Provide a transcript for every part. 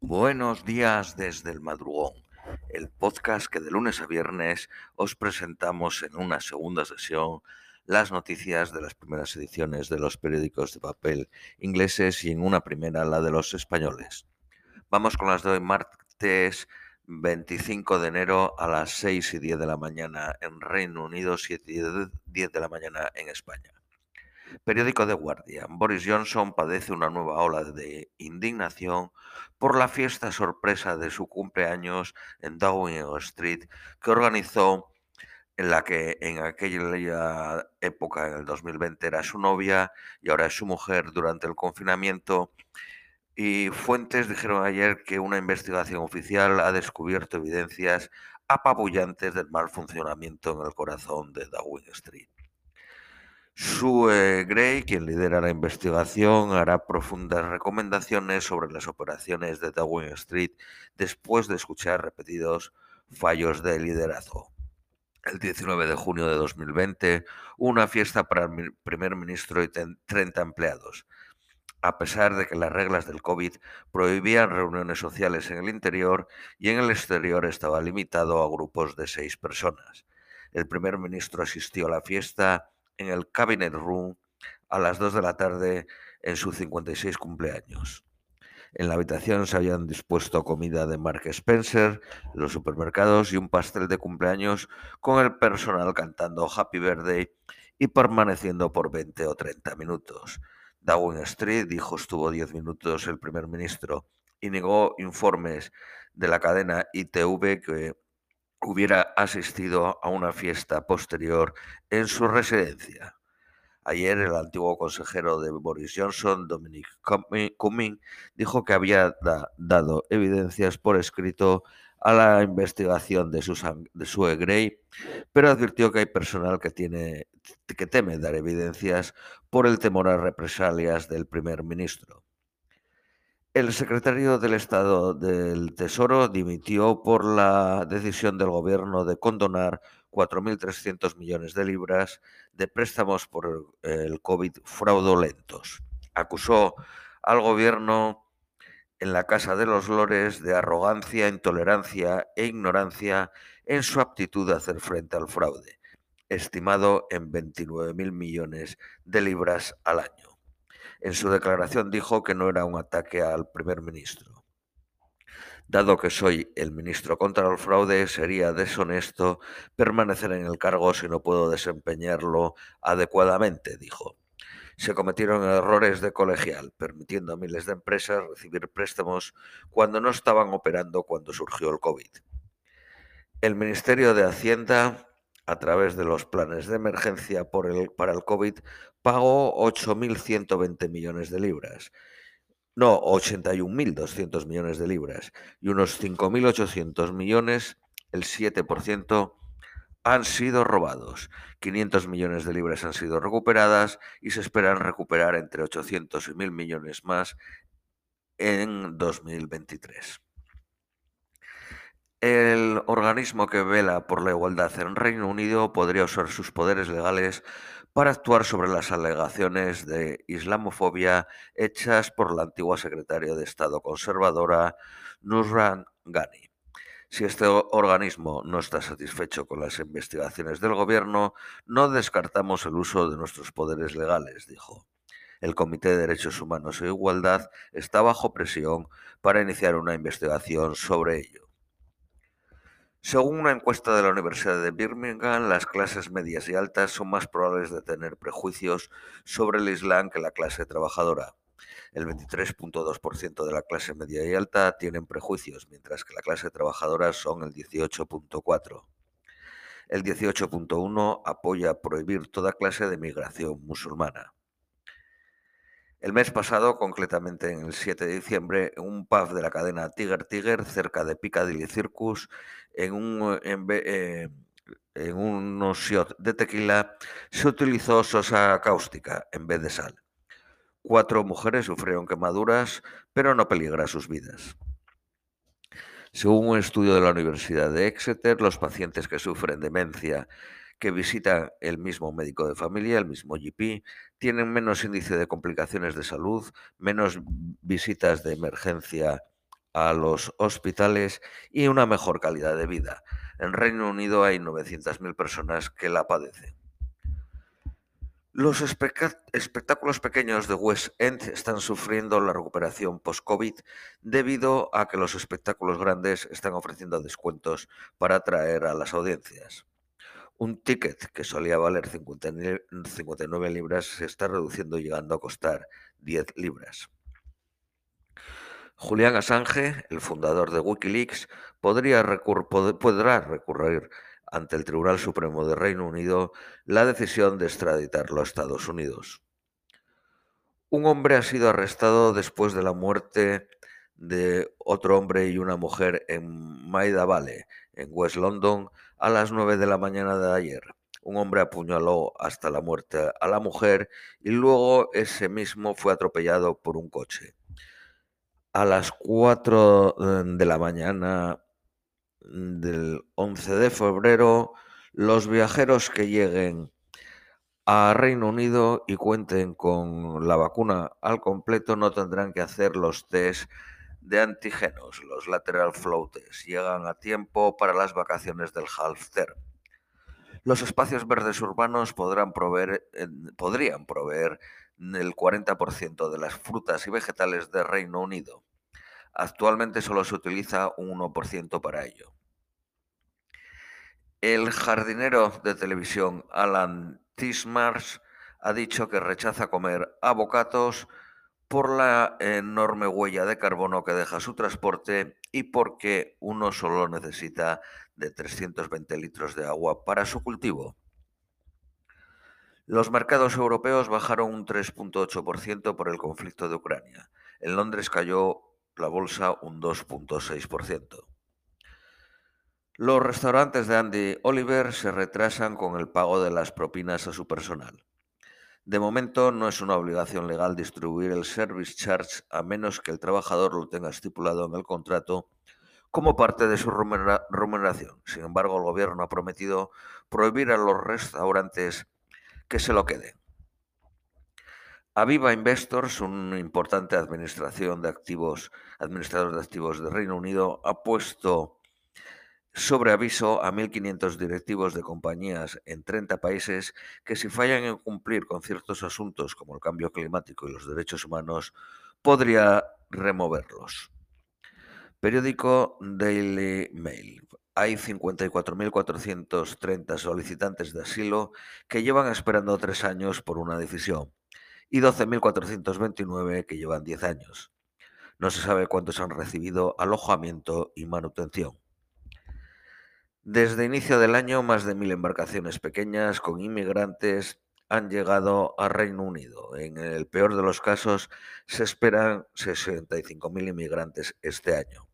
Buenos días desde el madrugón, el podcast que de lunes a viernes os presentamos en una segunda sesión las noticias de las primeras ediciones de los periódicos de papel ingleses y en una primera la de los españoles. Vamos con las de hoy, martes 25 de enero a las 6 y 10 de la mañana en Reino Unido, 7 y 10 de la mañana en España. Periódico de Guardian. Boris Johnson padece una nueva ola de indignación por la fiesta sorpresa de su cumpleaños en Downing Street que organizó en la que en aquella época, en el 2020, era su novia y ahora es su mujer durante el confinamiento. Y fuentes dijeron ayer que una investigación oficial ha descubierto evidencias apabullantes del mal funcionamiento en el corazón de Downing Street. Sue Gray, quien lidera la investigación, hará profundas recomendaciones sobre las operaciones de Downing Street después de escuchar repetidos fallos de liderazgo. El 19 de junio de 2020, una fiesta para el primer ministro y 30 empleados. A pesar de que las reglas del COVID prohibían reuniones sociales en el interior y en el exterior estaba limitado a grupos de seis personas. El primer ministro asistió a la fiesta en el Cabinet Room a las 2 de la tarde en su 56 cumpleaños. En la habitación se habían dispuesto comida de Mark Spencer, los supermercados y un pastel de cumpleaños con el personal cantando Happy Birthday y permaneciendo por 20 o 30 minutos. Downing Street dijo estuvo 10 minutos el primer ministro y negó informes de la cadena ITV que hubiera asistido a una fiesta posterior en su residencia. Ayer el antiguo consejero de Boris Johnson, Dominic Cumming, dijo que había dado evidencias por escrito a la investigación de, de Sue Gray, pero advirtió que hay personal que, tiene, que teme dar evidencias por el temor a represalias del primer ministro. El secretario del Estado del Tesoro dimitió por la decisión del gobierno de condonar 4.300 millones de libras de préstamos por el COVID fraudulentos. Acusó al gobierno en la Casa de los Lores de arrogancia, intolerancia e ignorancia en su aptitud a hacer frente al fraude, estimado en 29.000 millones de libras al año. En su declaración dijo que no era un ataque al primer ministro. Dado que soy el ministro contra el fraude, sería deshonesto permanecer en el cargo si no puedo desempeñarlo adecuadamente, dijo. Se cometieron errores de colegial, permitiendo a miles de empresas recibir préstamos cuando no estaban operando cuando surgió el COVID. El Ministerio de Hacienda a través de los planes de emergencia para el COVID, pagó 8.120 millones de libras. No, 81.200 millones de libras. Y unos 5.800 millones, el 7%, han sido robados. 500 millones de libras han sido recuperadas y se esperan recuperar entre 800 y 1.000 millones más en 2023. El organismo que vela por la igualdad en Reino Unido podría usar sus poderes legales para actuar sobre las alegaciones de islamofobia hechas por la antigua secretaria de Estado conservadora Nusran Ghani. Si este organismo no está satisfecho con las investigaciones del gobierno, no descartamos el uso de nuestros poderes legales, dijo. El Comité de Derechos Humanos e Igualdad está bajo presión para iniciar una investigación sobre ello. Según una encuesta de la Universidad de Birmingham, las clases medias y altas son más probables de tener prejuicios sobre el Islam que la clase trabajadora. El 23.2% de la clase media y alta tienen prejuicios, mientras que la clase trabajadora son el 18.4%. El 18.1% apoya prohibir toda clase de migración musulmana. El mes pasado, concretamente en el 7 de diciembre, un pub de la cadena Tiger Tiger, cerca de Piccadilly Circus, en un, en, eh, de tequila, se utilizó sosa cáustica en vez de sal. Cuatro mujeres sufrieron quemaduras, pero no peligra sus vidas. Según un estudio de la Universidad de Exeter, los pacientes que sufren demencia que visitan el mismo médico de familia, el mismo GP, tienen menos índice de complicaciones de salud, menos visitas de emergencia a los hospitales y una mejor calidad de vida. En Reino Unido hay 900.000 personas que la padecen. Los espectáculos pequeños de West End están sufriendo la recuperación post-COVID debido a que los espectáculos grandes están ofreciendo descuentos para atraer a las audiencias. Un ticket que solía valer 59 libras se está reduciendo llegando a costar 10 libras. Julian Assange, el fundador de Wikileaks, podría podrá recurrir ante el Tribunal Supremo de Reino Unido la decisión de extraditarlo a Estados Unidos. Un hombre ha sido arrestado después de la muerte de otro hombre y una mujer en Maida Valley, en West London, a las 9 de la mañana de ayer. Un hombre apuñaló hasta la muerte a la mujer y luego ese mismo fue atropellado por un coche. A las 4 eh, de la mañana del 11 de febrero, los viajeros que lleguen a Reino Unido y cuenten con la vacuna al completo no tendrán que hacer los test de antígenos, los lateral flow test. Llegan a tiempo para las vacaciones del half term. Los espacios verdes urbanos podrán proveer, podrían proveer el 40% de las frutas y vegetales de Reino Unido. Actualmente solo se utiliza un 1% para ello. El jardinero de televisión Alan Tismars ha dicho que rechaza comer avocatos por la enorme huella de carbono que deja su transporte y porque uno solo necesita de 320 litros de agua para su cultivo. Los mercados europeos bajaron un 3.8% por el conflicto de Ucrania. En Londres cayó la bolsa un 2.6%. Los restaurantes de Andy Oliver se retrasan con el pago de las propinas a su personal. De momento no es una obligación legal distribuir el service charge a menos que el trabajador lo tenga estipulado en el contrato como parte de su remuneración. Sin embargo, el gobierno ha prometido prohibir a los restaurantes que se lo queden. Aviva Investors, una importante administración de activos, administrador de activos de Reino Unido, ha puesto sobre aviso a 1.500 directivos de compañías en 30 países que si fallan en cumplir con ciertos asuntos como el cambio climático y los derechos humanos, podría removerlos. Periódico Daily Mail. Hay 54.430 solicitantes de asilo que llevan esperando tres años por una decisión y 12.429 que llevan 10 años. No se sabe cuántos han recibido alojamiento y manutención. Desde inicio del año, más de mil embarcaciones pequeñas con inmigrantes han llegado a Reino Unido. En el peor de los casos, se esperan 65.000 inmigrantes este año.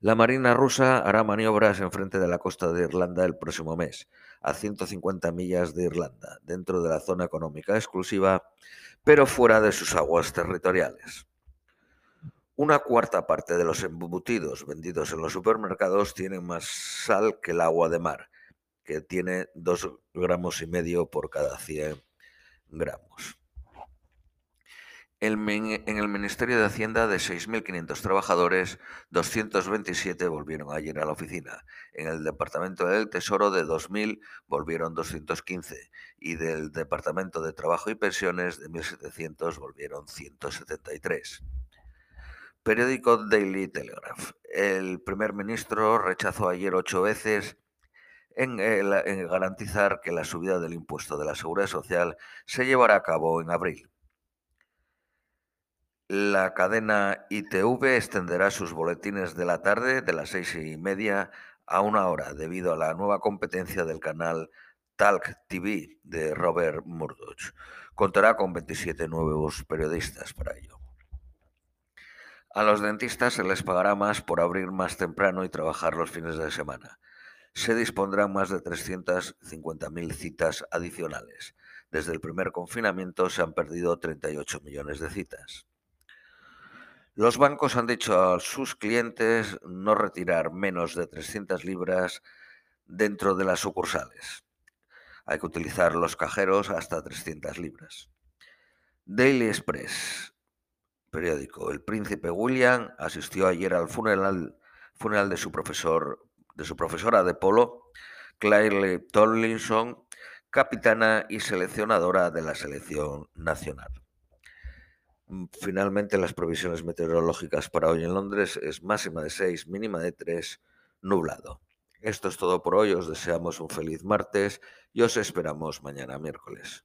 La Marina rusa hará maniobras en frente de la costa de Irlanda el próximo mes, a 150 millas de Irlanda, dentro de la zona económica exclusiva, pero fuera de sus aguas territoriales. Una cuarta parte de los embutidos vendidos en los supermercados tienen más sal que el agua de mar, que tiene dos gramos y medio por cada 100 gramos. En el Ministerio de Hacienda, de 6.500 trabajadores, 227 volvieron ayer a la oficina. En el Departamento del Tesoro, de 2.000, volvieron 215. Y del Departamento de Trabajo y Pensiones, de 1.700, volvieron 173. Periódico Daily Telegraph. El primer ministro rechazó ayer ocho veces en, garantizar que la subida del impuesto de la seguridad social se llevará a cabo en abril. La cadena ITV extenderá sus boletines de la tarde de las seis y media a una hora debido a la nueva competencia del canal Talk TV de Robert Murdoch. Contará con 27 nuevos periodistas para ello. A los dentistas se les pagará más por abrir más temprano y trabajar los fines de semana. Se dispondrán más de 350.000 citas adicionales. Desde el primer confinamiento se han perdido 38 millones de citas. Los bancos han dicho a sus clientes no retirar menos de 300 libras dentro de las sucursales. Hay que utilizar los cajeros hasta 300 libras. Daily Express Periódico. El príncipe William asistió ayer al funeral, funeral de su profesor, de su profesora de polo, Claire Tomlinson, capitana y seleccionadora de la selección nacional. Mm, finalmente, las previsiones meteorológicas para hoy en Londres es máxima de 6, mínima de 3, nublado. Esto es todo por hoy, os deseamos un feliz martes y os esperamos mañana miércoles.